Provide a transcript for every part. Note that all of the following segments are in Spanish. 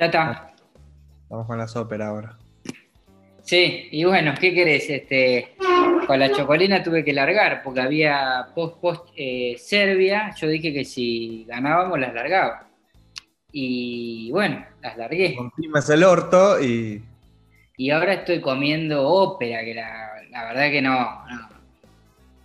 Ya está. Vamos con las óperas ahora. Sí, y bueno, ¿qué querés? Este, con la chocolina tuve que largar porque había post post eh, Serbia. Yo dije que si ganábamos las largaba. Y bueno, las largué. Comprimes el orto y. Y ahora estoy comiendo ópera, que la, la verdad que no, no.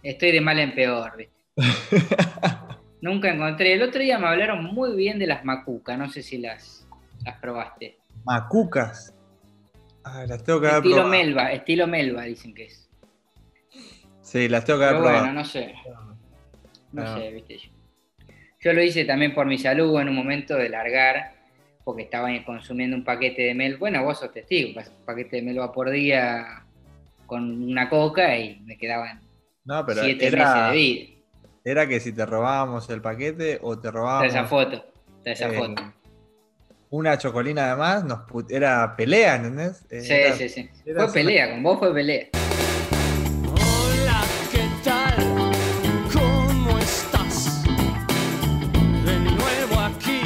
Estoy de mal en peor, ¿viste? Nunca encontré. El otro día me hablaron muy bien de las macucas, no sé si las, las probaste. Macucas. Ah, las tengo que haber Estilo probado. Melba, estilo Melba dicen que es. Sí, las tengo que haber Pero bueno, probado. no sé. No sé, viste yo. Yo lo hice también por mi salud en un momento de largar, porque estaba consumiendo un paquete de mel. Bueno, vos sos testigo, un paquete de melva por día con una coca y me quedaban No, pero siete era, meses de vida. era que si te robábamos el paquete o te Está robábamos esa foto, está esa eh, foto. Una chocolina además, nos put- era pelea, ¿entendés? Eh, Sí, era- sí, sí. Fue pelea, con vos fue pelea. Hola, ¿qué tal? ¿Cómo estás? De nuevo aquí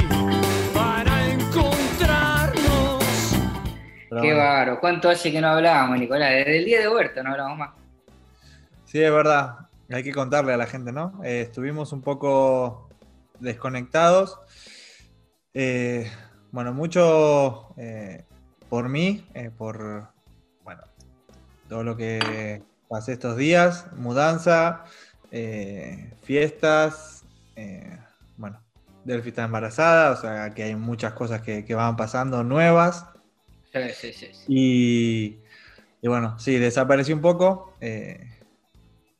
para encontrarnos. pero Qué bueno. bárbaro. ¿Cuánto hace que no hablábamos, Nicolás? Desde el día de Huerto no hablamos más. Sí, es verdad. Hay que contarle a la gente, ¿no? Eh, estuvimos un poco desconectados. Eh, bueno, mucho eh, por mí, eh, por bueno, todo lo que pasé estos días, mudanza, eh, fiestas, bueno, Delphi está embarazada, o sea que hay muchas cosas que, que van pasando nuevas. Sí, sí, sí. Y, y bueno, sí, desapareció un poco.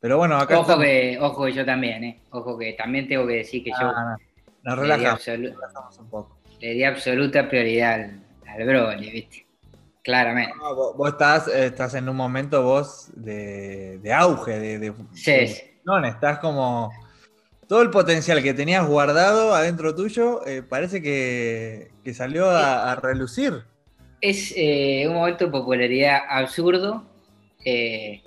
pero bueno, acá Ojo estamos. que, ojo que yo también, ¿eh? Ojo que también tengo que decir que yo Ah, nos relajamos, relajamos un poco. Le di absoluta prioridad al, al Broly, ¿viste? Claramente. No, vos, vos estás, estás en un momento vos de, de auge, de, de, Sí, de sí. función, estás como todo el potencial que tenías guardado adentro tuyo, eh, parece que, que salió a, a relucir. Es eh, un momento de popularidad absurdo. eh,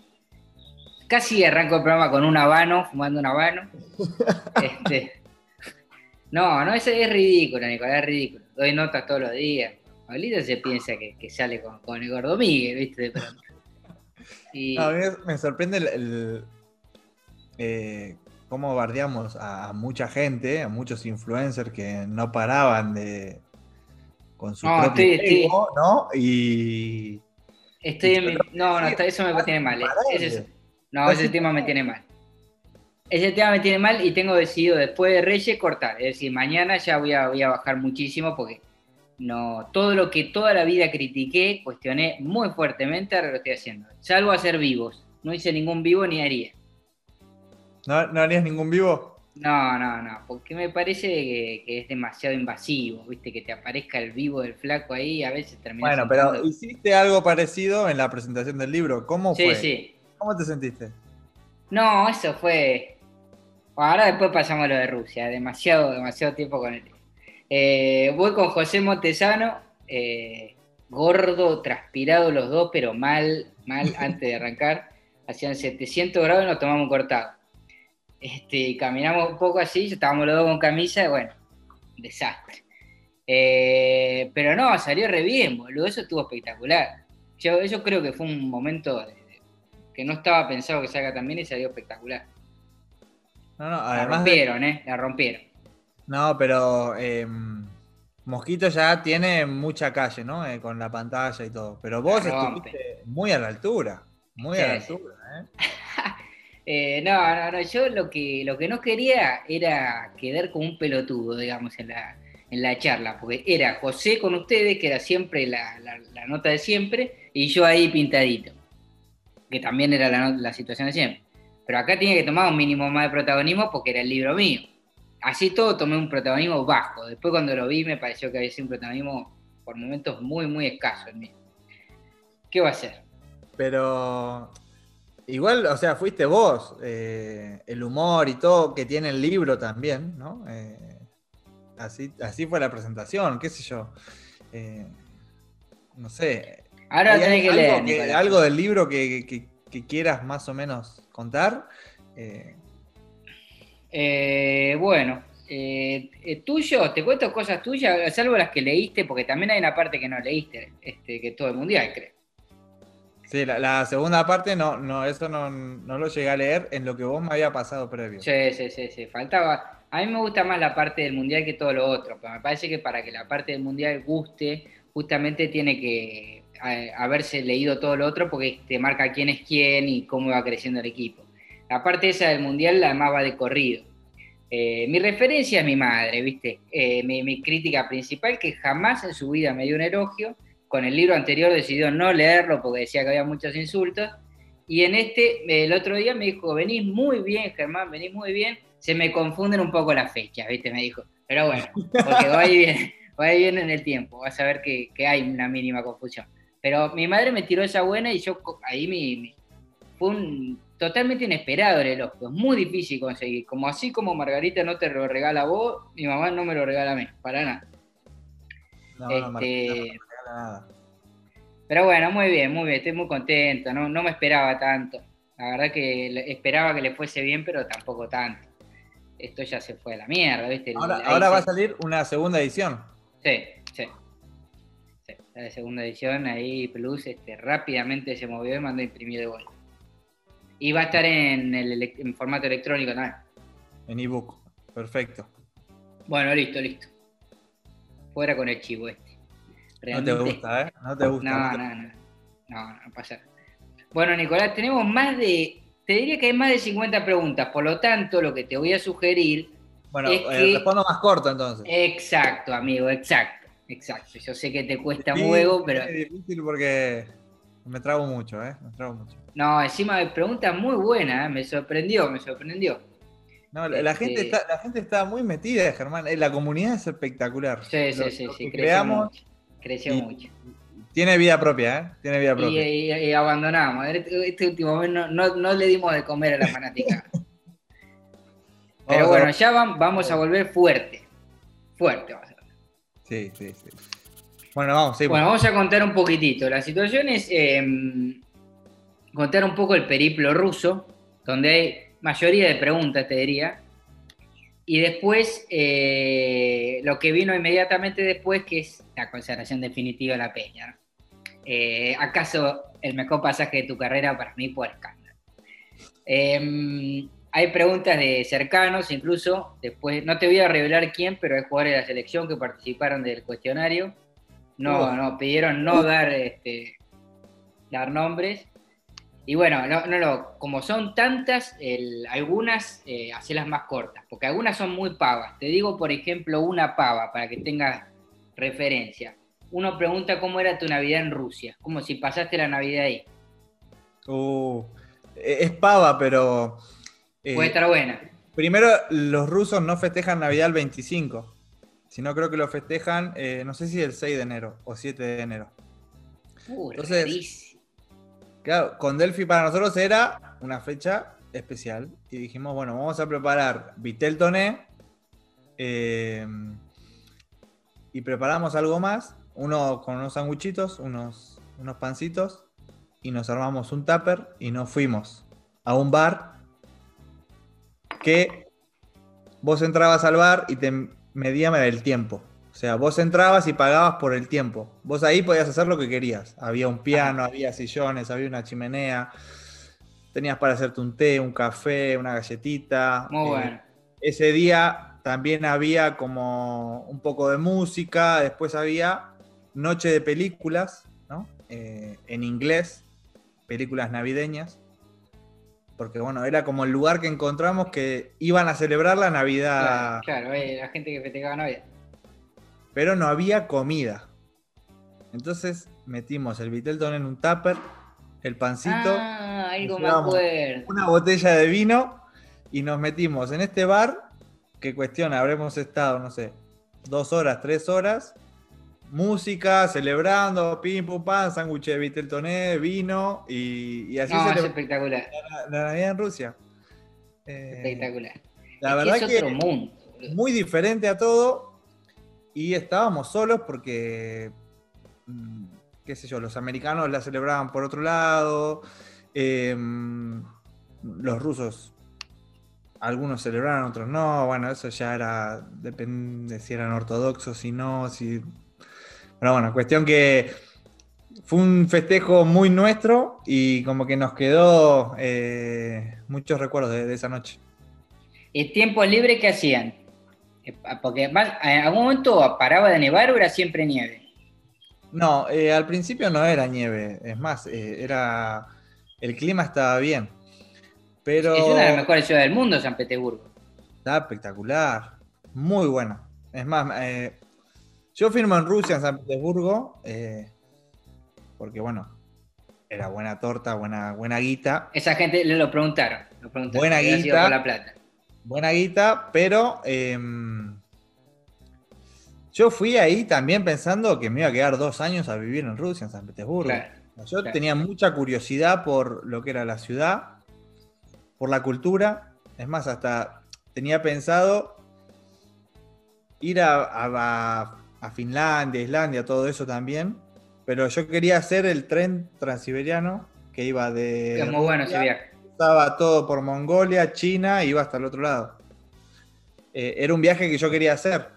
casi arranco el programa con un habano, fumando un habano. Este, no, no, eso es ridículo, Nicolás, es ridículo. Doy notas todos los días. Pablito se piensa que, que sale con, con el gordo Miguel, ¿viste? De pronto. Y, No, a mí me sorprende el, el, eh, cómo bardeamos a, a mucha gente, a muchos influencers que no paraban de con su No, propio estoy- estoy- ego, ¿no? Y Estoy en mi- No, no, eso me tiene mal. eh. Ese es- no, ese tema me tiene mal. Ese tema me tiene mal y tengo decidido después de Reyes cortar. Es decir, mañana ya voy a, voy a bajar muchísimo porque no todo lo que toda la vida critiqué, cuestioné muy fuertemente, ahora lo estoy haciendo. Salvo hacer vivos. No hice ningún vivo ni haría. ¿no, no harías ningún vivo? No, no, no, porque me parece que, que es demasiado invasivo, ¿viste? Que te aparezca el vivo del flaco ahí y a veces termina Bueno, pero hiciste algo parecido en la presentación del libro. ¿Cómo Sí, fue? sí. ¿Cómo te sentiste? No, eso fue. Ahora después pasamos a lo de Rusia, demasiado, demasiado tiempo con él. Eh, voy con José Montesano, eh, gordo, transpirado los dos, pero mal, mal antes de arrancar. Hacían 700 grados y nos tomamos un cortado. Este, caminamos un poco así, estábamos los dos con camisa, y bueno, desastre. Eh, pero no, salió re bien, boludo, eso estuvo espectacular. Yo, yo creo que fue un momento de- de- que no estaba pensado que salga tan bien y salió espectacular. No, no, La de- rompieron, ¿eh? La rompieron. No, pero eh, Mosquito ya tiene mucha calle, ¿no? Eh, con la pantalla y todo. Pero vos estuviste muy a la altura. Muy a la altura, ¿eh? Eh, no, no, no, yo lo que, lo que no quería era quedar como un pelotudo, digamos, en la, en la charla, porque era José con ustedes, que era siempre la, la- la nota de siempre, y yo ahí pintadito, que también era la, la situación de siempre. Pero acá tenía que tomar un mínimo más de protagonismo porque era el libro mío. Así todo tomé un protagonismo bajo. Después cuando lo vi me pareció que había sido un protagonismo por momentos muy, muy escaso el mío. ¿Qué va a ser? Pero igual, o sea, fuiste vos. eh, el humor y todo que tiene el libro también, ¿no? Eh, así, así fue la presentación, qué sé yo. Eh, no sé. Ahora ¿Hay lo tenés que leer. que- algo del libro que, que- que quieras más o menos contar? Eh, Eh, bueno, Eh, eh, tuyo, te cuento cosas tuyas, salvo las que leíste, porque también hay una parte que no leíste, este, que todo el mundial, creo. Sí, la, la segunda parte no, no, eso no, no lo llegué a leer en lo que vos me había pasado previo. Sí, sí, sí, sí, faltaba. A mí me gusta más la parte del mundial que todo lo otro, pero me parece que para que la parte del mundial guste, justamente tiene que haberse leído todo lo otro porque te marca quién es quién y cómo va creciendo el equipo. La parte esa del mundial la amaba de corrido. Eh, mi referencia es mi madre, ¿viste? Eh, mi, crítica principal, que jamás en su vida me dio un elogio. Con el libro anterior decidió no leerlo porque decía que había muchos insultos. Y en este, el otro día me dijo, venís muy bien, Germán, venís muy bien. Se me confunden un poco las fechas, ¿viste? Me dijo. Pero bueno, porque va y viene, va y viene en el tiempo. Vas a ver que hay una mínima confusión. Pero mi madre me tiró esa buena y yo ahí mi, mi- fue un totalmente inesperado el elogio. Es muy difícil conseguir. Como así como Margarita no te lo regala a vos, mi mamá no me lo regala a mí, para nada. No, no, Martín, Este- no me regala nada. Pero bueno, muy bien, muy bien, estoy muy contento, no, no me esperaba tanto. La verdad que esperaba que le fuese bien, pero tampoco tanto. Esto ya se fue a la mierda, ¿viste? Ahora, ahora se- va a salir una segunda edición. Sí, sí. La segunda edición, ahí Plus este, rápidamente se movió y mandó a imprimir de vuelta. Y va a estar en, el en formato electrónico también. En ebook. Perfecto. Bueno, listo, listo. Fuera con el chivo este. No te gusta, ¿eh? No te gusta. No, no no, no. No, pasa. Bueno, Nicolás, tenemos más de. Te diría que hay más de 50 preguntas, por lo tanto, lo que te voy a sugerir. Bueno, Es eh, que- respondo más corto entonces. Exacto, amigo, exacto. Exacto. Yo sé que te cuesta Sí, un huevo, pero. Es difícil porque me trago mucho, ¿eh? Me trago mucho. No, encima de preguntas muy buenas, ¿eh? me sorprendió, me sorprendió. No, la, la Este- gente está, la gente está muy metida, Germán. Eh, La comunidad es espectacular. Sí, sí, Lo- sí, sí, creció creamos mucho. Creció y- mucho. tiene vida propia, ¿eh? Tiene vida propia. y- y abandonamos. Este, este último mes no, no- no le dimos de comer a la fanática. Pero Vamos bueno, ya vam- vamos a volver fuerte. Fuerte vamos a. Sí, sí, sí. Bueno, vamos. Bueno, vamos a contar un poquitito. La situación es eh, contar un poco el periplo ruso, donde hay mayoría de preguntas, te diría. Y después, eh, lo que vino inmediatamente después, que es la consagración definitiva de la Peña. Eh, ¿Acaso el mejor pasaje de tu carrera para mí por escándalo? Hay preguntas de cercanos, incluso, después, no te voy a revelar quién, pero hay jugadores de la selección que participaron del cuestionario. No, no, pidieron no dar, este, dar nombres. Y bueno, no, no, no, como son tantas, el- algunas eh, hacelas más cortas, porque algunas son muy pavas. Te digo, por ejemplo, una pava para que tengas referencia. Uno pregunta cómo era tu Navidad en Rusia, como si pasaste la Navidad ahí. Uh, eh, es pava, pero. Eh, Puede estar buena. Primero, los rusos no festejan Navidad el 25, sino creo que lo festejan, eh, no sé si el 6 de enero o 7 de enero. Uh, entonces- rarísimo. Claro, con Delphi para nosotros era una fecha especial y dijimos, bueno, vamos a preparar Vitel Toné eh, y preparamos algo más, uno con unos sanguchitos, unos, unos pancitos y nos armamos un tupper y nos fuimos a un bar que vos entrabas al bar y te medían el tiempo. O sea, vos entrabas y pagabas por el tiempo. Vos ahí podías hacer lo que querías. Había un piano, había sillones, había una chimenea. Tenías para hacerte un té, un café, una galletita. Muy Eh, bueno. ese día también había como un poco de música. Después había noche de películas, ¿no? Eh, en inglés, películas navideñas. Porque bueno, era como el lugar que encontramos que iban a celebrar la Navidad Claro, claro, eh, la gente que festejaba Navidad. pero no había comida. Entonces metimos el Vitelton en un tupper, el pancito, Ah, algo me una botella de vino y nos metimos en este bar que cuestión, habremos estado, no sé, dos horas, tres horas, música, celebrando, pim, pum, pam, sándwich de Viteltoné, vino y, y así No, es se espectacular, la, la Navidad en Rusia. Eh, espectacular. la Es verdad que es otro mundo. muy diferente a todo y estábamos solos porque, mm, qué sé yo, los americanos la celebraban por otro lado, eh, los rusos algunos celebraron, otros no. Bueno, eso ya era, depende si eran ortodoxos, si no, si... Pero bueno, cuestión que fue un festejo muy nuestro y como que nos quedó eh, muchos recuerdos de, de esa noche. ¿El tiempo libre qué hacían? Eh, Porque más- en algún momento paraba de nevar o era siempre nieve. No, eh, al principio no era nieve, es más, eh, era el clima estaba bien, pero Es una de las mejores ciudades del mundo, San Petersburgo. estaba espectacular, muy buena. Es más, eh, yo firmo en Rusia, en San Petersburgo, eh, porque bueno, era buena torta, buena, buena guita, Esa gente le lo preguntaron. Lo preguntaron Buena guita. la plata. buena guita, pero em, yo fui ahí también pensando que me iba a quedar dos años a vivir en Rusia, en San Petersburgo. Claro. Yo Claro. tenía mucha curiosidad por lo que era la ciudad, por la cultura. Es más, hasta tenía pensado ir a, a- a Finlandia, Islandia, todo eso también. Pero yo quería hacer el tren transiberiano que iba de. Es muy bueno ese Rusia, viaje. Estaba todo por Mongolia, China, y iba hasta el otro lado. Eh, era un viaje que yo quería hacer.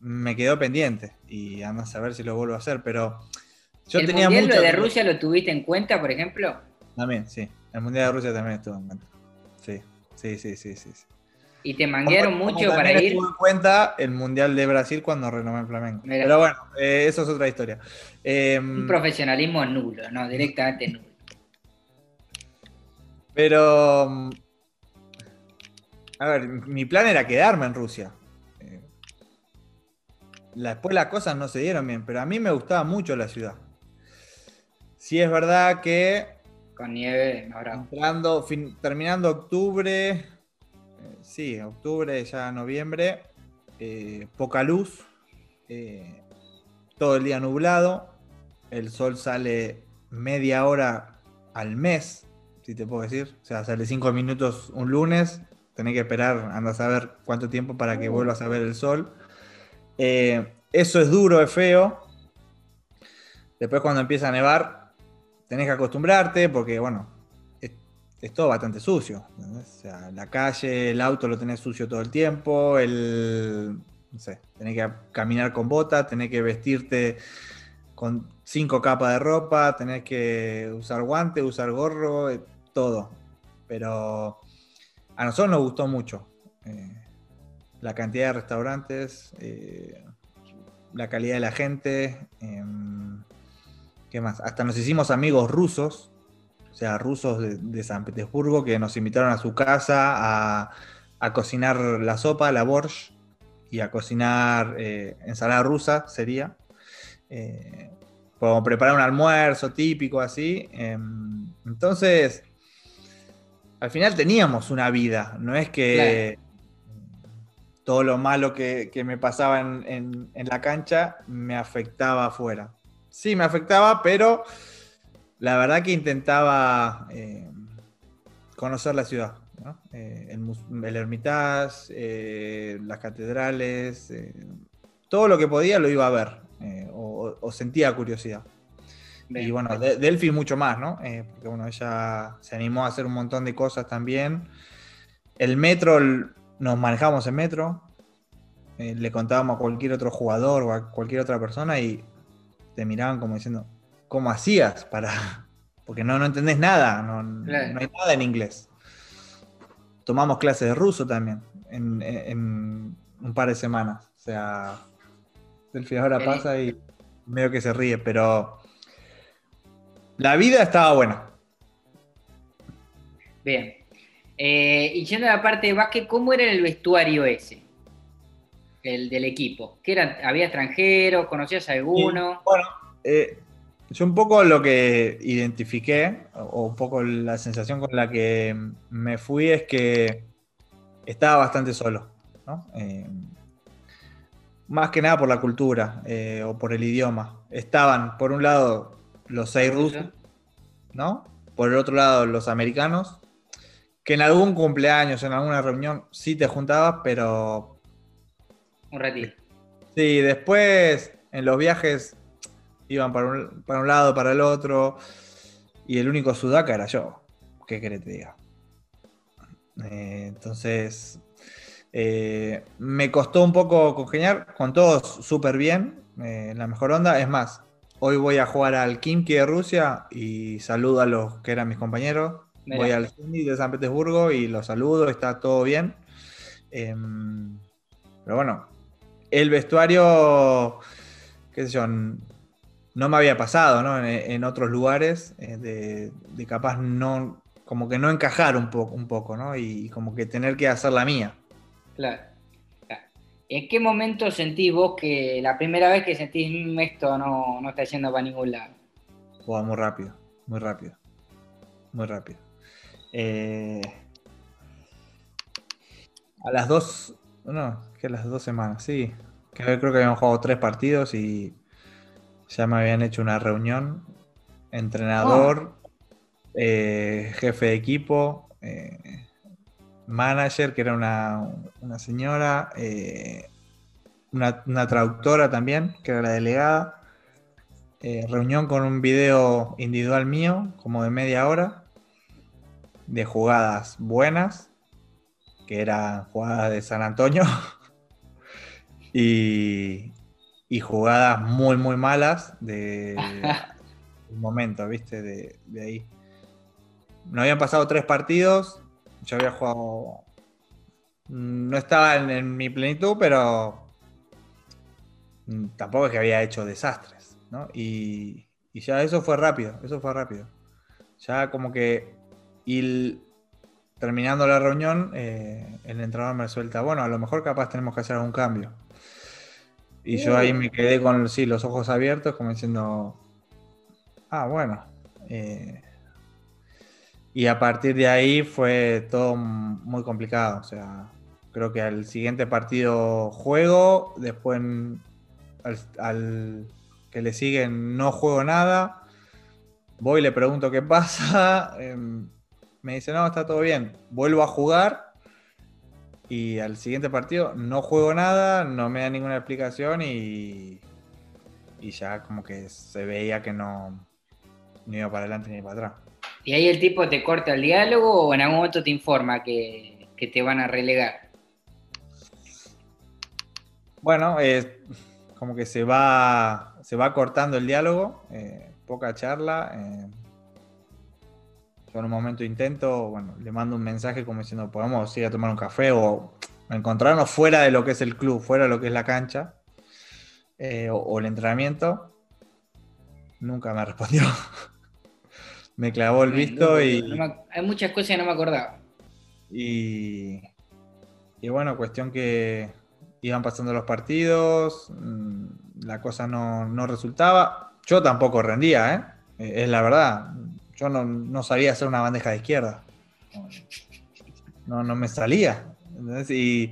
Me quedó pendiente y anda a saber si lo vuelvo a hacer, pero yo ¿El tenía mundial mucho. de Rusia lo tuviste en cuenta, por ejemplo? También, sí. El Mundial de Rusia también estuvo en cuenta. Sí, sí, sí, sí, sí. sí. ¿Y te manguearon Como- como mucho para ir? estuvo en cuenta el Mundial de Brasil cuando renové en Flamengo. Mira. Pero bueno, eh, eso es otra historia. Eh, Un profesionalismo nulo, no, directamente nulo. pero. mm, A ver, mi plan era quedarme en Rusia. Eh, Después las cosas no se dieron bien, pero a mí me gustaba mucho la ciudad. Sí es verdad que Con nieve, bravo. Entrando, fin- terminando octubre, sí, octubre, ya noviembre, eh, poca luz, eh, todo el día nublado, el sol sale media hora al mes, si te puedo decir, o sea, sale cinco minutos un lunes, tenés que esperar, andas a ver cuánto tiempo para que vuelvas a ver el sol. Eh, eso es duro, es feo. Después cuando empieza a nevar, tenés que acostumbrarte porque, bueno, es todo bastante sucio. O sea, la calle, el auto lo tenés sucio todo el tiempo, el, no sé, tenés que caminar con botas, tenés que vestirte con cinco capas de ropa, tenés que usar guantes, usar gorro, eh, todo. Pero a nosotros nos gustó mucho. eh, la cantidad de restaurantes, eh, la calidad de la gente. em, ¿Qué más? Hasta nos hicimos amigos rusos, o sea, rusos de, San Petersburgo, que nos invitaron a su casa a, a cocinar la sopa, la borscht, y a cocinar eh, ensalada rusa, sería. Eh, como preparar un almuerzo típico así. Em, entonces, al final teníamos una vida, no es que todo lo malo que, que me pasaba en, en- en la cancha me afectaba afuera. Sí, me afectaba, pero la verdad que intentaba eh, conocer la ciudad. ¿no? Eh, el, el Hermitage, eh, las catedrales, todo lo que podía lo iba a ver o, sentía curiosidad. Bien. Y bueno, de- Delphi mucho más, ¿no? Porque bueno, ella se animó a hacer un montón de cosas también. El metro, nos manejamos en metro. le contábamos a cualquier otro jugador o a cualquier otra persona y te miraban como diciendo, ¿cómo hacías para...? Porque no, no entendés nada, no, Claro. no hay nada en inglés. Tomamos clases de ruso también en, un par de semanas. O sea, Delphi ahora pasa y medio que se ríe, pero la vida estaba buena. Bien. Eh, y yendo a la parte de básquet, ¿cómo era el vestuario ese? El del equipo. ¿Qué era? ¿Había extranjeros? ¿Conocías a alguno? Bueno, eh, yo un poco lo que identifiqué, o- un poco la sensación con la que me fui es que estaba bastante solo, ¿no? Eh, más que nada por la cultura eh, o por el idioma. Estaban, por un lado, los seis rusos, ¿no? Por el otro lado, los americanos, que en algún cumpleaños, en alguna reunión, sí te juntabas, pero Un ratito. Sí, después en los viajes iban para un, para un lado, para el otro, y el único sudaca era yo. ¿Qué querés que te diga? Eh, entonces, eh, me costó un poco congeniar con todos súper bien, eh, la mejor onda. Es más, hoy voy a jugar al Kimki de Rusia y saludo a los que eran mis compañeros. Mirá. Voy al Zenit de San Petersburgo y los saludo, está todo bien. Em, pero bueno, el vestuario, qué sé yo, no me había pasado, ¿no? En, en otros lugares, eh, de, de capaz no, como que no encajar un poco, un poco, ¿no? Y, como que tener que hacer la mía. Claro. claro. ¿En qué momento sentís vos que la primera vez que sentís "Mm, esto no, no está yendo para ningún lado? Muy rápido, muy rápido, muy rápido. Eh, a las dos, no, que a las dos semanas, sí. Que creo que habíamos jugado tres partidos y ya me habían hecho una reunión. Entrenador, eh, jefe de equipo, eh, manager, que era una, una señora, eh, una, una traductora también, que era la delegada. Reunión con un video individual mío, como de media hora, de jugadas buenas, que eran jugadas de San Antonio, y, y jugadas muy, muy malas de un momento, ¿viste? De, de ahí. No habían pasado tres partidos, yo había jugado... No estaba en, en mi plenitud, pero mm, tampoco es que había hecho desastres, ¿no? Y, y ya eso fue rápido, eso fue rápido. Ya como que y el- terminando la reunión, eh, el entrenador me suelta, bueno, a lo mejor capaz tenemos que hacer algún cambio. Y yo ahí me quedé con sí, los ojos abiertos, como diciendo, ah, bueno. eh, y a partir de ahí fue todo muy complicado. O sea, creo que al siguiente partido juego, después en- al, al que le sigue no juego nada. Voy, le pregunto qué pasa. em, me dice, no, está todo bien. Vuelvo a jugar. Y al siguiente partido no juego nada, no me da ninguna explicación y, y ya como que se veía que no, no iba para adelante ni para atrás. ¿Y ahí el tipo te corta el diálogo o en algún momento te informa que, que te van a relegar? Bueno, eh, como que se va, se va cortando el diálogo, eh, poca charla. eh. Yo en un momento intento, bueno, le mando un mensaje como diciendo, podemos ir a tomar un café o encontrarnos fuera de lo que es el club, fuera de lo que es la cancha eh, o, o el entrenamiento. Nunca me respondió. me clavó el visto y... No me- hay muchas cosas que no me acordaba. Y, y bueno, cuestión que iban pasando los partidos, mm, la cosa no, no resultaba. Yo tampoco rendía. Eh, Es la verdad. Yo no, no sabía hacer una bandeja de izquierda. No, no me salía. ¿entendés? Y.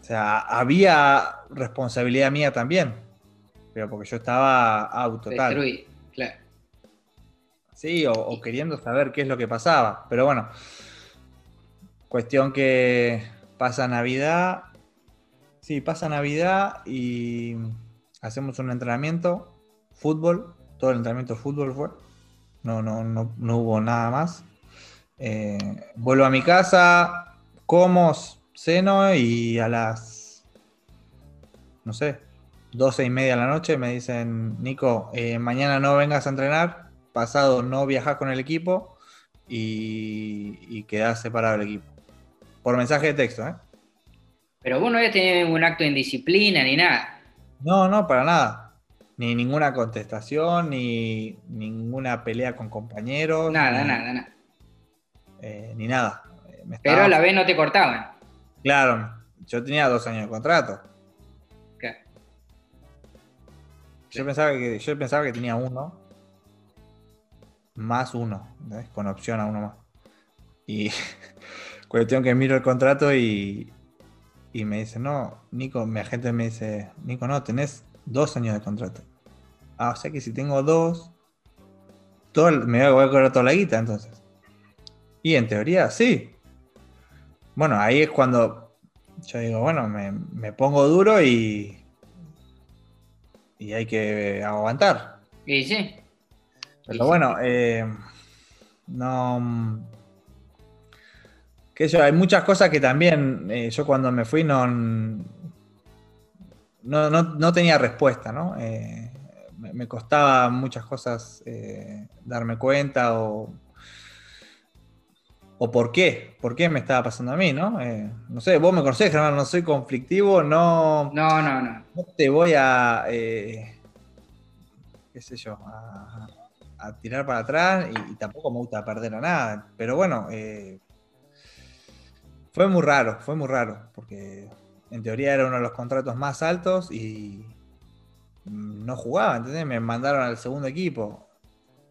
O sea, había responsabilidad mía también. Pero porque yo estaba out total. Destruí, claro. Sí, o, o queriendo saber qué es lo que pasaba. Pero bueno, cuestión que pasa Navidad. Sí, pasa Navidad y hacemos un entrenamiento, fútbol, todo el entrenamiento de fútbol fue. No, no, no, no hubo nada más. Eh, vuelvo a mi casa, como, ceno y a las, no sé, 12 y media de la noche me dicen, Nico, eh, mañana no vengas a entrenar, pasado no viajas con el equipo y, y quedás separado del equipo. Por mensaje de texto, ¿eh? Pero vos no habías tenido ningún acto de indisciplina ni nada. No, no, para nada. Ni ninguna contestación, ni ninguna pelea con compañeros. Nada, ni, nada, nada. eh, ni nada. Pero a la vez no te cortaban. Claro, yo tenía dos años de contrato. Claro. Yo pensaba que, yo pensaba que tenía uno. Más uno, con opción a uno más. Y cuestión que miro el contrato y, y me dice, no, Nico, mi agente me dice, Nico, no, tenés dos años de contrato. Ah, o sea que si tengo dos, todo me voy a cobrar toda la guita entonces. Y en teoría, sí. Bueno, ahí es cuando yo digo, bueno, me, me pongo duro y, y hay que aguantar. Y sí. Pero bueno, eh, no. que yo, hay muchas cosas que también eh, yo cuando me fui no, no, no, no tenía respuesta, ¿no? Eh, me, me costaba muchas cosas eh, darme cuenta o, o por qué, por qué me estaba pasando a mí, ¿no? Eh, no sé, vos me conocés, Germán, no soy conflictivo, no, No, no, no. no te voy a, qué sé yo, a, a tirar para atrás y, y tampoco me gusta perder a nada. Pero bueno, fue muy raro, fue muy raro, porque en teoría era uno de los contratos más altos y no jugaba, ¿entendés? Me mandaron al segundo equipo.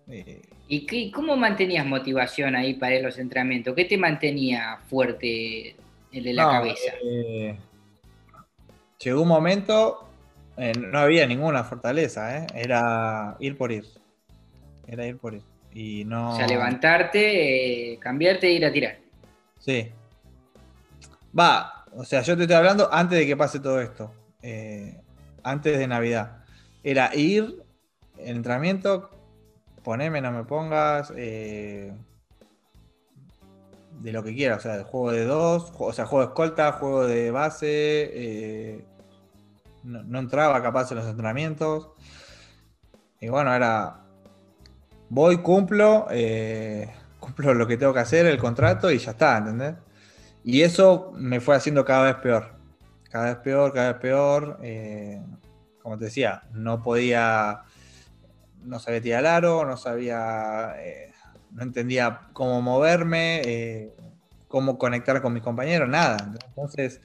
Eh, ¿Y qué, cómo mantenías motivación ahí para los entrenamientos? ¿Qué te mantenía fuerte el de la no, cabeza? eh, llegó un momento, eh, no había ninguna fortaleza, ¿eh? era ir por ir. Era ir por ir. Y no. O sea, levantarte, cambiarte e ir a tirar. Sí. Va, o sea, yo te estoy hablando antes de que pase todo esto. eh, antes de Navidad. Era ir, el entrenamiento, poneme, no me pongas. eh, de lo que quieras, o sea, de juego de dos, o sea, juego de escolta, juego de base. eh, no, entraba capaz en los entrenamientos. Y bueno, era. Voy, cumplo, cumplo lo que tengo que hacer, el contrato y ya está, ¿entendés? Y eso me fue haciendo cada vez peor. Cada vez peor, cada vez peor. eh, como te decía, no podía. No sabía tirar aro, no sabía. eh, no entendía cómo moverme, eh, cómo conectar con mis compañeros, nada. Entonces,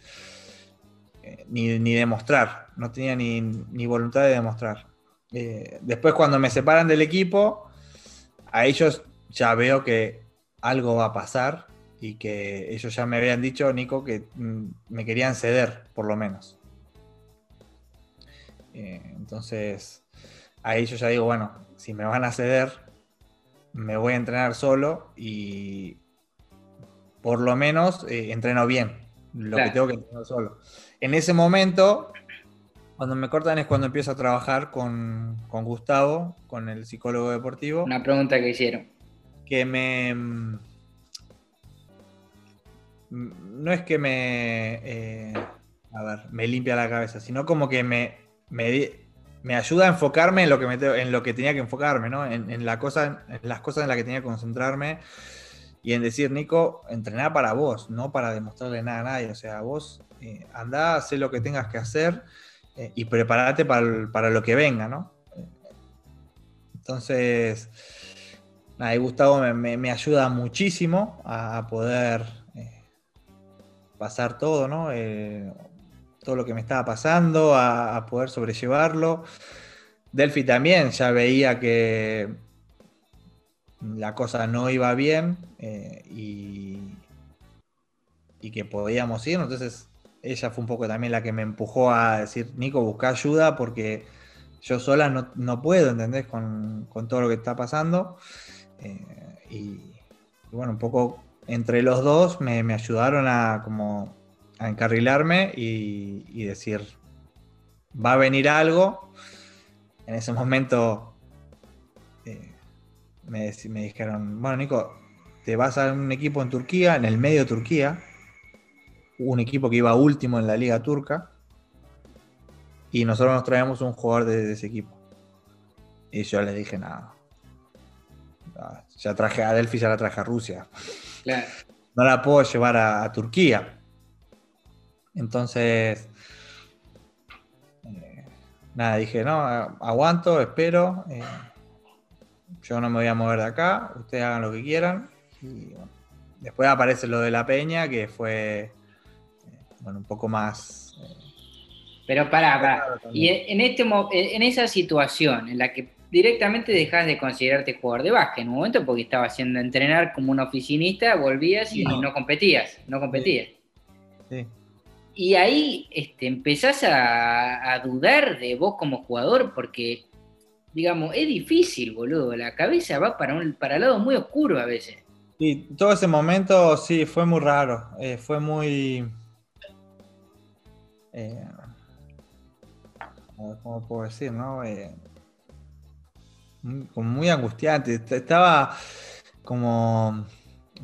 ni, ni demostrar. No tenía ni, ni voluntad de demostrar. Después, cuando me separan del equipo, a ellos ya veo que algo va a pasar y que ellos ya me habían dicho, Nico, que mm, me querían ceder, por lo menos. Eh, entonces, ahí yo ya digo, bueno, si me van a ceder, me voy a entrenar solo y por lo menos eh, entreno bien, lo Claro. que tengo que entrenar solo. En ese momento, cuando me cortan es cuando empiezo a trabajar con, con Gustavo, con el psicólogo deportivo Una pregunta que hicieron. que me. No es que me. eh, a ver, me limpia la cabeza, sino como que me, me, me ayuda a enfocarme en lo que, me en lo que tenía que enfocarme, ¿no? En, en la cosa, en las cosas en las que tenía que concentrarme y en decir, Nico, entrená para vos, no para demostrarle nada a nadie. O sea, vos eh, andá, haz lo que tengas que hacer eh, y prepárate para, para lo que venga, ¿no? Entonces, nada, y Gustavo me, me- me ayuda muchísimo a, poder pasar todo, ¿no? Eh, todo lo que me estaba pasando, a, poder sobrellevarlo. Delphi también ya veía que la cosa no iba bien eh, y, y que podíamos ir, entonces ella fue un poco también la que me empujó a decir, Nico, busca ayuda porque yo sola no, no puedo, ¿entendés? Con, con todo lo que está pasando. Eh, y bueno, un poco entre los dos me, ayudaron a como encarrilarme y, decir, va a venir algo. En ese momento eh, me, dijeron, bueno, Nico, te vas a un equipo en Turquía, en el medio de Turquía, un equipo que iba último en la liga turca, y nosotros nos traemos un jugador de, ese equipo. Y yo les dije, nada. Ya traje a Delphi, ya la traje a Rusia. Claro. No la puedo llevar a, a Turquía. Entonces, eh, nada, dije, no, aguanto, espero. eh, yo no me voy a mover de acá, ustedes hagan lo que quieran. Y bueno, después aparece lo de la peña, que fue eh, bueno, un poco más. eh, Pero pará, pará. Y en, este, en esa situación en la que directamente dejas de considerarte jugador de básquet, en un momento porque estabas haciendo entrenar como un oficinista, volvías y No. no, competías, no competías. sí. Y ahí este, empezás a, a dudar de vos como jugador porque, digamos, es difícil, boludo. La cabeza va para un para lado muy oscuro a veces. Sí, todo ese momento sí fue muy raro. eh, fue muy. eh, ¿Cómo puedo decir, no? Eh, como muy angustiante. Est- Estaba como.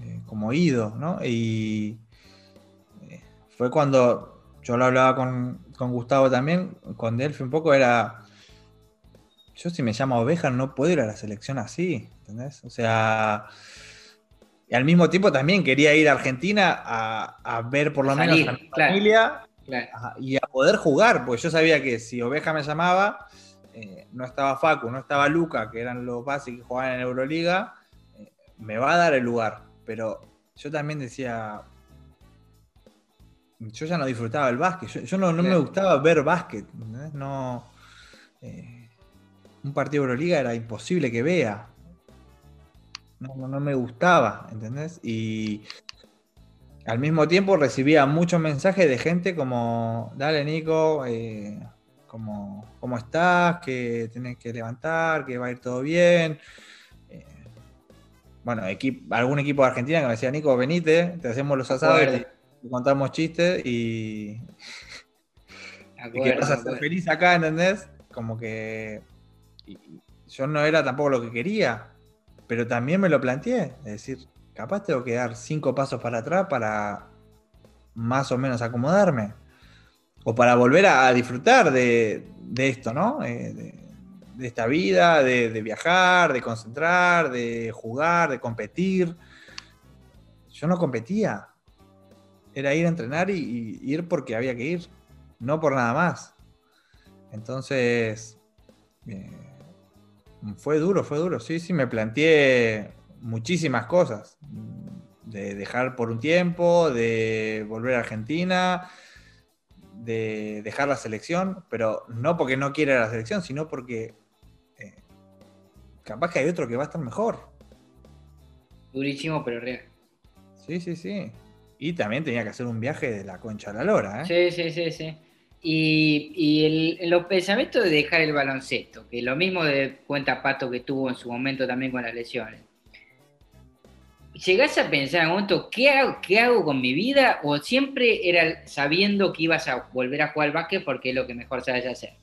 eh, como ido, ¿no? Y eh, fue cuando yo lo hablaba con, con Gustavo también, con Delphi un poco, era, yo si me llamo oveja no puedo ir a la selección así, ¿entendés? O sea, y al mismo tiempo también quería ir a Argentina a, a ver por lo Salir, menos a mi claro. familia Claro. Ajá, y a poder jugar, porque yo sabía que si Oveja me llamaba, eh, no estaba Facu, no estaba Luca, que eran los básicos que jugaban en Euroliga, eh, me va a dar el lugar. Pero yo también decía, yo ya no disfrutaba el básquet, yo, yo no, no me gustaba ver básquet, ¿entendés? No, eh, un partido de Euroliga era imposible que vea. No, no, no me gustaba, ¿entendés? Y al mismo tiempo recibía muchos mensajes de gente como, dale Nico, eh, como, ¿cómo estás? Que tenés que levantar, que va a ir todo bien. Eh, bueno, equi- algún equipo de Argentina que me decía, Nico, venite, te hacemos los asados te, te contamos chistes y, y que vas a ser feliz acá, ¿entendés? Como que yo no era tampoco lo que quería, pero también me lo planteé, es decir, capaz tengo que dar cinco pasos para atrás para más o menos acomodarme, o para volver a, disfrutar de, esto, ¿no? Eh, de, esta vida, de, viajar, de concentrar, de jugar, de competir. Yo no competía, era ir a entrenar y, y ir porque había que ir, no por nada más. Entonces, eh, fue duro, fue duro. Sí, sí, me planteé muchísimas cosas. De dejar por un tiempo, de volver a Argentina, de dejar la selección, pero no porque no quiera la selección, sino porque eh, capaz que hay otro que va a estar mejor. Durísimo, pero real. Sí, sí, sí. Y también tenía que hacer un viaje de la concha a la lora, ¿eh? Sí, sí, sí, sí. Y, y el- los pensamientos de dejar el baloncesto, que lo mismo de cuenta Pato que tuvo en su momento también con las lesiones. ¿Llegás a pensar en un momento qué hago, qué hago con mi vida? ¿O siempre era sabiendo que ibas a volver a jugar al básquet porque es lo que mejor sabes hacer?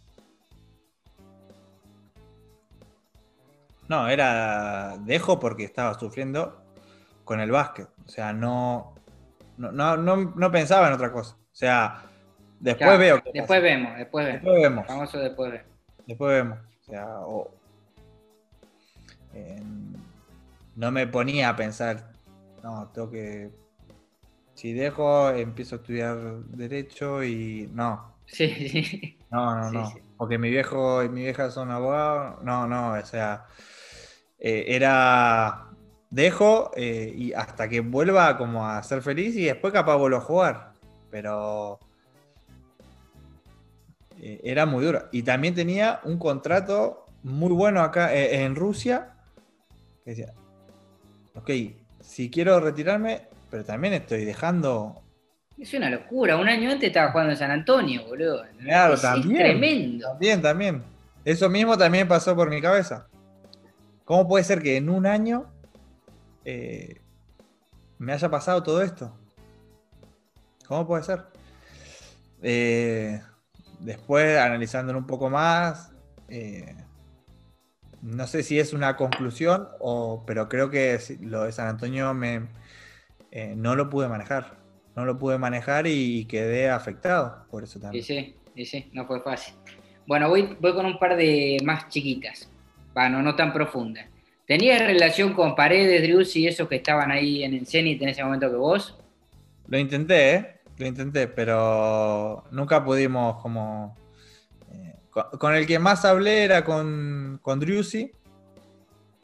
No, era dejo porque estaba sufriendo con el básquet. O sea, no, no, no, no- pensaba en otra cosa. O sea, después Claro, veo. qué Después pasa. vemos, después vemos. Después vemos. Famoso después vemos. Después vemos. O sea, o- eh, no me ponía a pensar, no, tengo que. Si dejo, empiezo a estudiar Derecho y. No, Sí, sí. no, no, Sí, no. sí. Porque mi viejo y mi vieja son abogados. No, no, o sea. eh, era. Dejo eh, y hasta que vuelva como a ser feliz y después capaz vuelvo a jugar. Pero. eh, era muy duro. Y también tenía un contrato muy bueno acá en Rusia. Que decía. Ok, si quiero retirarme, pero también estoy dejando Es una locura. Un año antes estaba jugando en San Antonio, boludo. Claro, Es- es también. tremendo. También, también. Eso mismo también pasó por mi cabeza. ¿Cómo puede ser que en un año eh, me haya pasado todo esto? ¿Cómo puede ser? Eh, después, analizándolo un poco más, eh, no sé si es una conclusión, o, pero creo que sí, lo de San Antonio me, eh, no lo pude manejar. No lo pude manejar y quedé afectado por eso también. sí, y sí, no fue fácil. Bueno, voy, voy con un par de más chiquitas. Bueno, no tan profundas. ¿Tenías relación con Paredes, Driussi y esos que estaban ahí en el Zenit en ese momento que vos? Lo intenté, ¿eh? Lo intenté, pero nunca pudimos como... con, el que más hablé era con, con Driussi,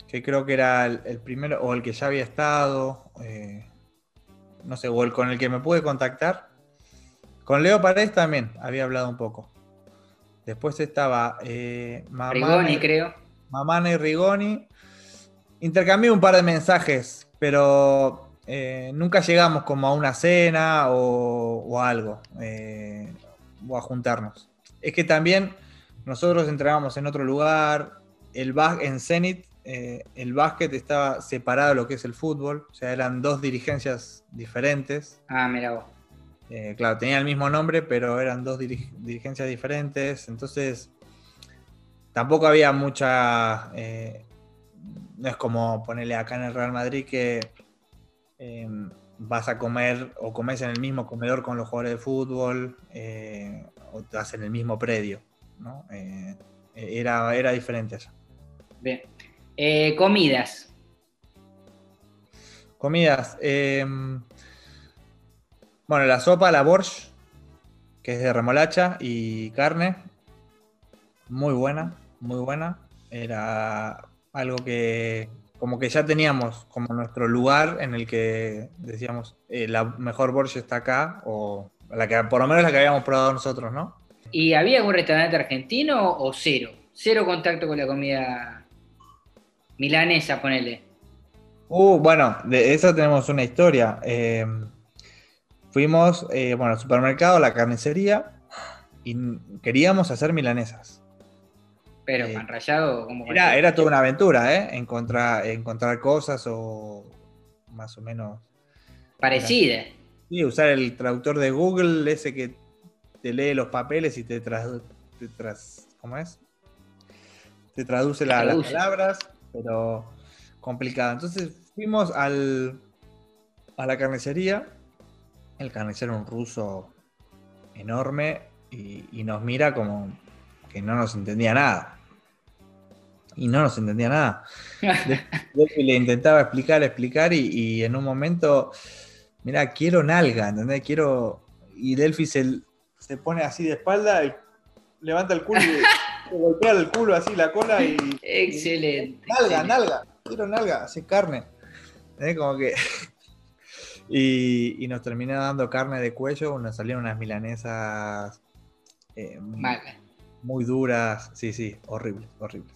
que creo que era el, el primero, o el que ya había estado, eh, no sé, o el con el que me pude contactar. Con Leo Paredes también había hablado un poco. Después estaba eh, Mamana Rigoni, y- creo. Mamana y Rigoni. Intercambié un par de mensajes, pero eh, nunca llegamos como a una cena o, o algo, eh, o a juntarnos. Es que también nosotros entrábamos en otro lugar, el en Zenit eh, el básquet estaba separado de lo que es el fútbol, o sea, eran dos dirigencias diferentes. Ah, mira vos. Eh, claro, tenía el mismo nombre, pero eran dos diri- dirigencias diferentes. Entonces, tampoco había mucha. eh, no es como ponerle acá en el Real Madrid que vas a comer o comes en el mismo comedor con los jugadores de fútbol o estás en el mismo predio. ¿No? Eh, era, era diferente eso. Bien. Eh, comidas. Comidas. eh, bueno, la sopa, la borsch, que es de remolacha y carne. Muy buena, muy buena. Era algo que como que ya teníamos como nuestro lugar en el que decíamos eh, la mejor borsch está acá, o la que por lo menos la que habíamos probado nosotros, ¿no? ¿Y había algún restaurante argentino o cero? Cero contacto con la comida milanesa, ponele. Uh, bueno, de eso tenemos una historia. Eh, fuimos, eh, bueno, al supermercado, a la carnicería, y queríamos hacer milanesas. Pero Eh, pan rallado, como Era, era toda una aventura, ¿eh? Encontrar, encontrar cosas o más o menos. parecida. Sí, usar el traductor de Google, ese que te lee los papeles y te, tras, te tras- ¿cómo es? Te traduce la- las palabras, pero complicado. Entonces fuimos al, a la carnicería. El carnicero un ruso enorme y, y nos mira como que no nos entendía nada. Y no nos entendía nada. Delphi le intentaba explicar, explicar y, y en un momento, mira, quiero nalga, ¿entendés? Quiero... Y Delphi se, se pone así de espalda, y levanta el culo y le golpea el culo así, la cola y... Excelente. Nalga, excelente. nalga, quiero nalga, hace carne. ¿Eh? Como que. y, y nos terminó dando carne de cuello, nos salieron unas milanesas eh, muy duras. Sí, sí, horrible, horrible.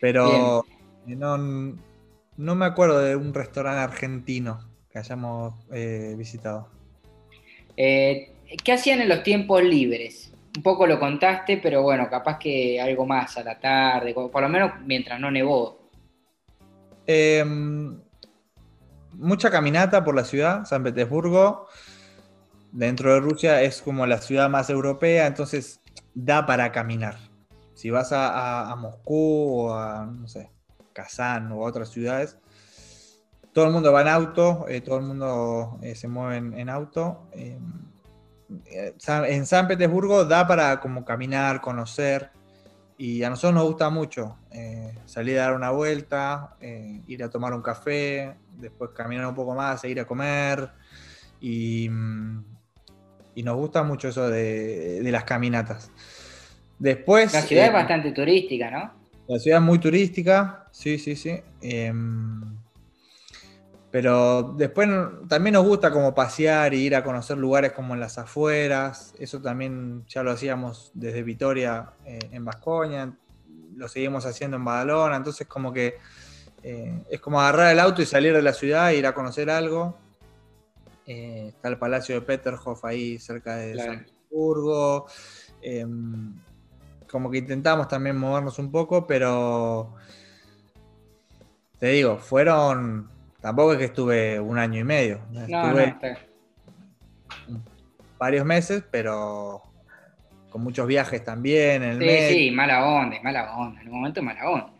Pero eh, no, no me acuerdo de un restaurante argentino que hayamos eh, visitado. Eh, ¿Qué hacían en los tiempos libres? Un poco lo contaste, pero bueno, capaz que algo más a la tarde, por lo menos mientras no nevó. Eh, mucha caminata por la ciudad, San Petersburgo. Dentro de Rusia es como la ciudad más europea, entonces da para caminar. Si vas a, Moscú o a, no sé, Kazán o a otras ciudades, todo el mundo va en auto, eh, todo el mundo eh, se mueve en, auto. San- en San Petersburgo da para como caminar, conocer. Y a nosotros nos gusta mucho eh, salir a dar una vuelta, eh, ir a tomar un café, después caminar un poco más, e ir a comer. Y, mm, y nos gusta mucho eso de, de las caminatas. Después. La ciudad eh, es bastante turística, ¿no? la ciudad es muy turística, sí, sí, sí. Pero después también nos gusta como pasear y ir a conocer lugares como en las afueras. Eso también ya lo hacíamos desde Vitoria eh, en Vascoña, lo seguimos haciendo en Badalona. Entonces como que eh, es como agarrar el auto y salir de la ciudad e ir a conocer algo. Eh, está el Palacio de Peterhof ahí cerca de Claro. San Petersburgo. Em, como que intentamos también movernos un poco, pero te digo, fueron. Tampoco es que estuve un año y medio. No, Estuve no, está- varios meses, pero con muchos viajes también en el Sí, sí, mala onda, mala onda. En un momento mala onda.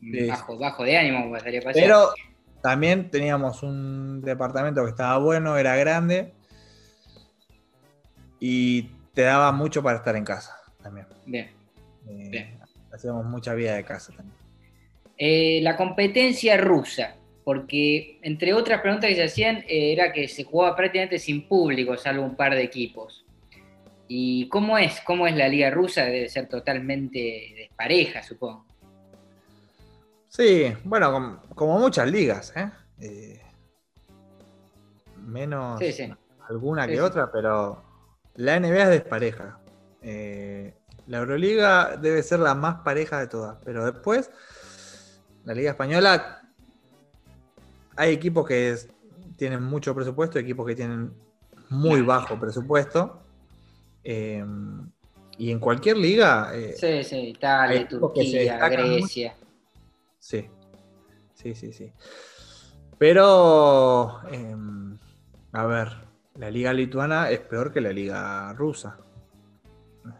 Sí. Bajo, bajo de ánimo como pasaría a pasear. Pero también teníamos un departamento que estaba bueno, era grande y te daba mucho para estar en casa también. Bien. Eh, Bien. hacíamos mucha vida de casa también. Eh, la competencia rusa, porque entre otras preguntas que se hacían eh, era que se jugaba prácticamente sin público, salvo un par de equipos. ¿Y cómo es? ¿Cómo es la liga rusa? Debe ser totalmente despareja, supongo. Sí, bueno, com- como, muchas ligas, ¿eh? Eh, menos Sí, sí. alguna Sí, que otra, pero la NBA es despareja. Eh, la Euroliga debe ser la más pareja de todas, pero después la Liga Española hay equipos que es- tienen mucho presupuesto, equipos que tienen muy bajo presupuesto. eh, y en cualquier liga eh, Sí, sí, Italia, Turquía, Grecia. Sí, sí, sí, sí. Pero, em, a ver, la liga lituana es peor que la liga rusa.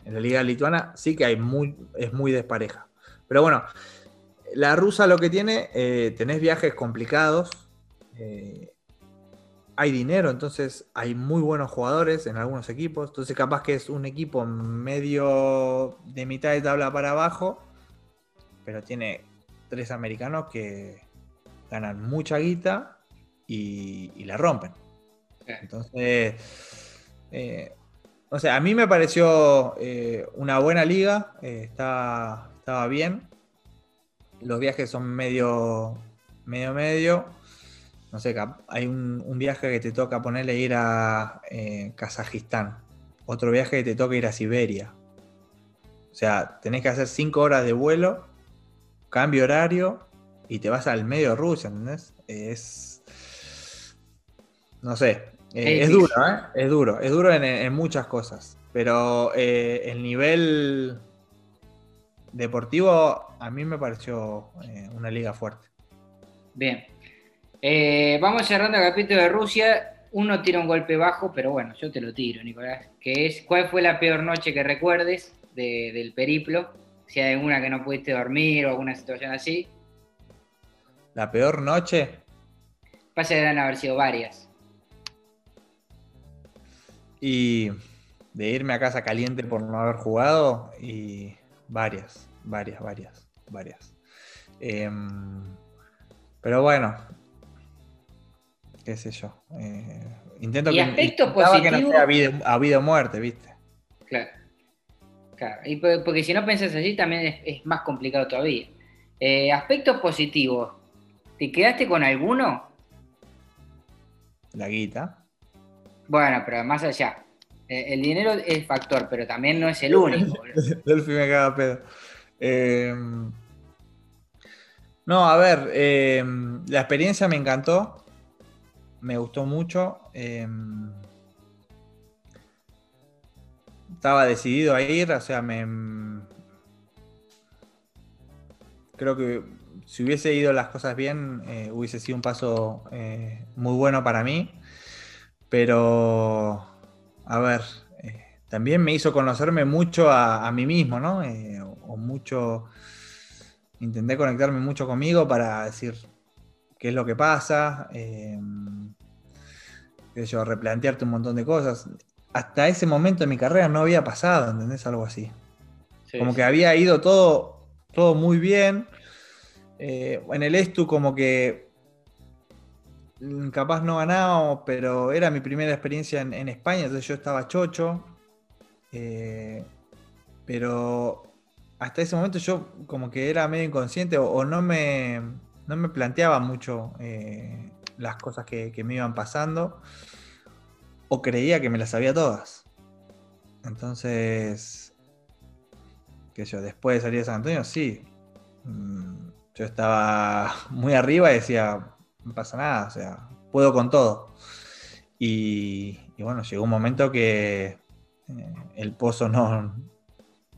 En la liga lituana sí que hay muy, es muy despareja. Pero bueno, la rusa lo que tiene, eh, tenés viajes complicados. Eh, hay dinero, entonces hay muy buenos jugadores en algunos equipos. Entonces, capaz que es un equipo medio de mitad de tabla para abajo, pero tiene tres americanos que ganan mucha guita y, y la rompen. Entonces, eh, o sea, a mí me pareció eh, una buena liga, eh, está- estaba bien. Los viajes son medio, medio, medio. No sé, hay un, un viaje que te toca ponerle ir a eh, Kazajistán. Otro viaje que te toca ir a Siberia. O sea, tenés que hacer 5 horas de vuelo, cambio horario y te vas al medio de Rusia, ¿entendés? Es. No sé. eh, Es es duro, ¿eh? Es duro. Es duro en, en muchas cosas. Pero eh, el nivel deportivo a mí me pareció eh, una liga fuerte. Bien. Eh, vamos cerrando el capítulo de Rusia. Uno tira un golpe bajo, pero bueno, yo te lo tiro, Nicolás. Que es, ¿cuál fue la peor noche que recuerdes de- del periplo? Si hay alguna que no pudiste dormir o alguna situación así. La peor noche. Pasa que deben haber sido varias. Y de irme a casa caliente por no haber jugado. Y varias, varias, varias, varias. Em, pero bueno. Qué sé yo. eh, intento Y que, aspecto intentaba que no sea a vida, a vida o muerte, ¿viste? Claro. Claro. Y po- porque si no pensás así, también es, es más complicado todavía. Eh, aspectos positivos. ¿Te quedaste con alguno? La guita. Bueno, pero más allá. Eh, el dinero es factor, pero también no es el único. Delphi me caga pedo. Em, no, a ver, em, la experiencia me encantó. Me gustó mucho. em, estaba decidido a ir, o sea, me. Creo que si hubiese ido las cosas bien, eh, hubiese sido un paso eh, muy bueno para mí. Pero, a ver, eh, también me hizo conocerme mucho a, mí mismo, ¿no? O mucho. Intenté conectarme mucho conmigo para decir qué es lo que pasa. eh, yo, replantearte un montón de cosas. Hasta ese momento en mi carrera no había pasado, ¿entendés? Algo así. Sí, Como sí. que había ido todo, todo muy bien. Eh, en el Estu como que mm, capaz no ganaba, pero era mi primera experiencia en, en España, entonces yo estaba chocho. Eh, pero hasta ese momento yo como que era medio inconsciente o, o no, me, no me planteaba mucho eh, las cosas que, que me iban pasando o creía que me las sabía todas. Entonces, que yo, después de salir de San Antonio, sí. Mm, Yo estaba muy arriba y decía, no pasa nada, o sea, puedo con todo. Y, y bueno, llegó un momento que eh, el pozo no,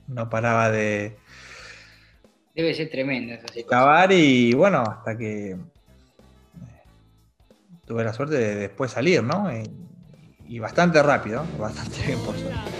no paraba de, Debe ser tremendo esa de situación. cavar y bueno, hasta que tuve la suerte de después salir, ¿no? Y, y bastante rápido, bastante bien por suerte.